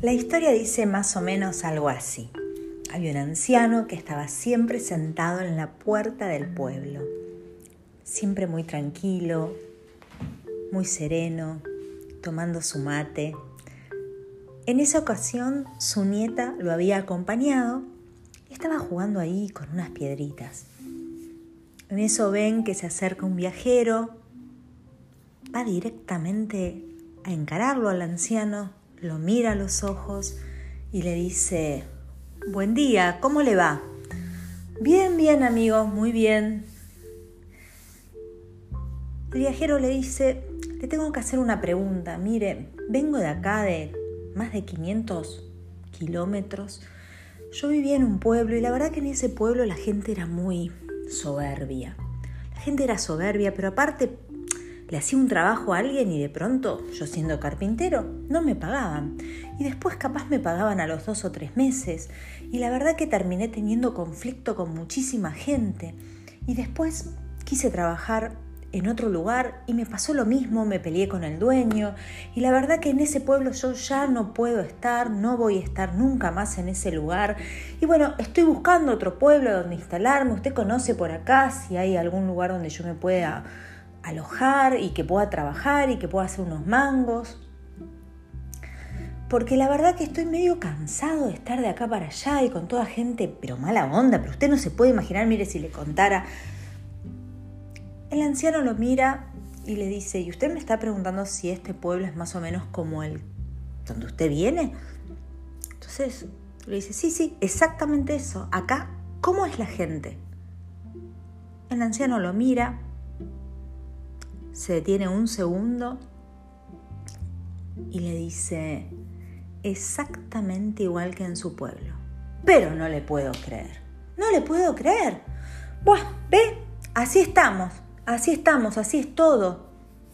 La historia dice más o menos algo así. Había un anciano que estaba siempre sentado en la puerta del pueblo, siempre muy tranquilo, muy sereno, tomando su mate. En esa ocasión su nieta lo había acompañado y estaba jugando ahí con unas piedritas. En eso ven que se acerca un viajero, va directamente a encararlo al anciano, lo mira a los ojos y le dice, buen día, ¿cómo le va? Bien, bien amigo, muy bien. El viajero le dice, le tengo que hacer una pregunta, mire, vengo de acá de más de 500 kilómetros. Yo vivía en un pueblo y la verdad que en ese pueblo la gente era muy soberbia. La gente era soberbia, pero aparte le hacía un trabajo a alguien y de pronto, yo siendo carpintero, no me pagaban. Y después capaz me pagaban a los dos o tres meses. Y la verdad que terminé teniendo conflicto con muchísima gente. Y después quise trabajar en otro lugar y me pasó lo mismo, me peleé con el dueño y la verdad que en ese pueblo yo ya no puedo estar, no voy a estar nunca más en ese lugar y bueno, estoy buscando otro pueblo donde instalarme, usted conoce por acá si hay algún lugar donde yo me pueda alojar y que pueda trabajar y que pueda hacer unos mangos. Porque la verdad que estoy medio cansado de estar de acá para allá y con toda gente, pero mala onda, pero usted no se puede imaginar, mire si le contara el anciano lo mira y le dice, ¿y usted me está preguntando si este pueblo es más o menos como el donde usted viene? Entonces le dice, sí, sí, exactamente eso. Acá, ¿cómo es la gente? El anciano lo mira, se detiene un segundo y le dice, exactamente igual que en su pueblo. Pero no le puedo creer. No le puedo creer. Buah, ve, así estamos. Así estamos, así es todo.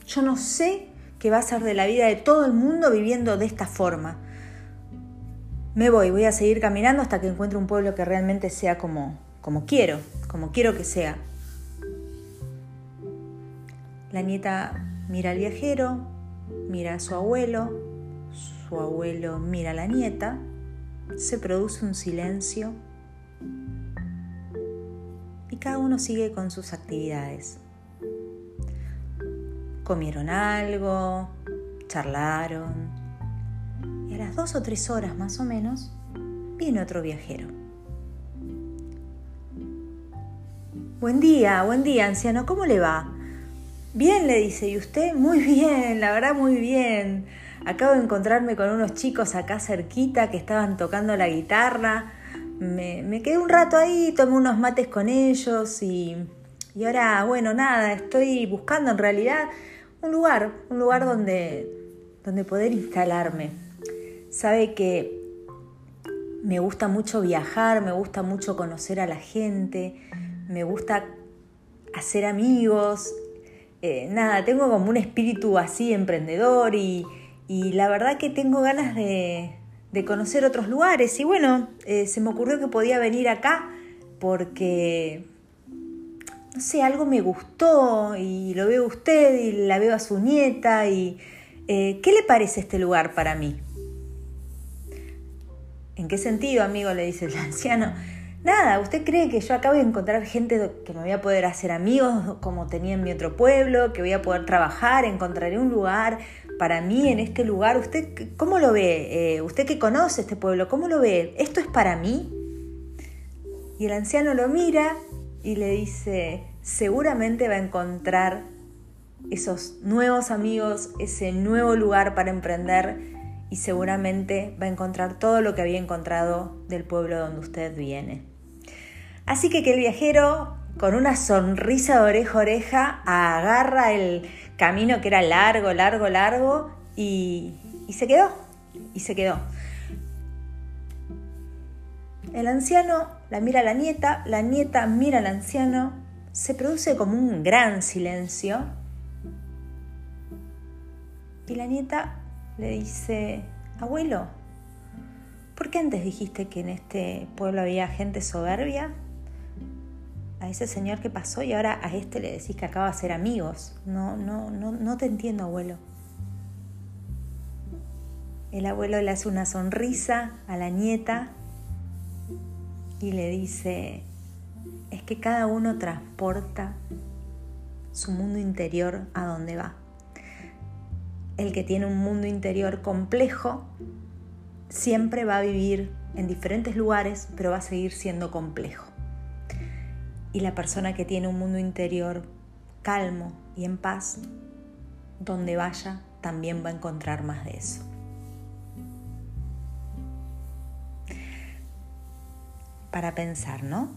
Yo no sé qué va a ser de la vida de todo el mundo viviendo de esta forma. Me voy, voy a seguir caminando hasta que encuentre un pueblo que realmente sea como, como quiero, como quiero que sea. La nieta mira al viajero, mira a su abuelo, su abuelo mira a la nieta, se produce un silencio y cada uno sigue con sus actividades comieron algo, charlaron. Y a las dos o tres horas más o menos, viene otro viajero. Buen día, buen día, anciano, ¿cómo le va? Bien, le dice, ¿y usted? Muy bien, la verdad muy bien. Acabo de encontrarme con unos chicos acá cerquita que estaban tocando la guitarra. Me, me quedé un rato ahí, tomé unos mates con ellos y, y ahora, bueno, nada, estoy buscando en realidad un lugar, un lugar donde, donde poder instalarme. Sabe que me gusta mucho viajar, me gusta mucho conocer a la gente, me gusta hacer amigos. Eh, nada, tengo como un espíritu así emprendedor y, la verdad que tengo ganas de, conocer otros lugares. Y bueno, eh, se me ocurrió que podía venir acá porque no sé, algo me gustó y lo veo a usted y la veo a su nieta y eh, ¿qué le parece este lugar para mí? ¿En qué sentido, amigo? le dice el anciano. Nada, ¿usted cree que yo acabo de encontrar gente que me voy a poder hacer amigos como tenía en mi otro pueblo, que voy a poder trabajar, encontraré un lugar para mí en este lugar? ¿Usted cómo lo ve? Eh, ¿Usted que conoce este pueblo, cómo lo ve? ¿Esto es para mí? Y el anciano lo mira y le dice, seguramente va a encontrar esos nuevos amigos, ese nuevo lugar para emprender y seguramente va a encontrar todo lo que había encontrado del pueblo donde usted viene. Así que que el viajero, con una sonrisa de oreja a oreja, agarra el camino que era largo, largo, largo y, y se quedó, y se quedó. El anciano la mira a la nieta, la nieta mira al anciano, se produce como un gran silencio y la nieta le dice, abuelo, ¿por qué antes dijiste que en este pueblo había gente soberbia? A ese señor que pasó y ahora a este le decís que acaba de ser amigos. No, no, no, no te entiendo, abuelo. El abuelo le hace una sonrisa a la nieta y le dice, es que cada uno transporta su mundo interior a donde va. El que tiene un mundo interior complejo siempre va a vivir en diferentes lugares, pero va a seguir siendo complejo. Y la persona que tiene un mundo interior calmo y en paz, donde vaya, también va a encontrar más de eso. Para pensar, ¿no?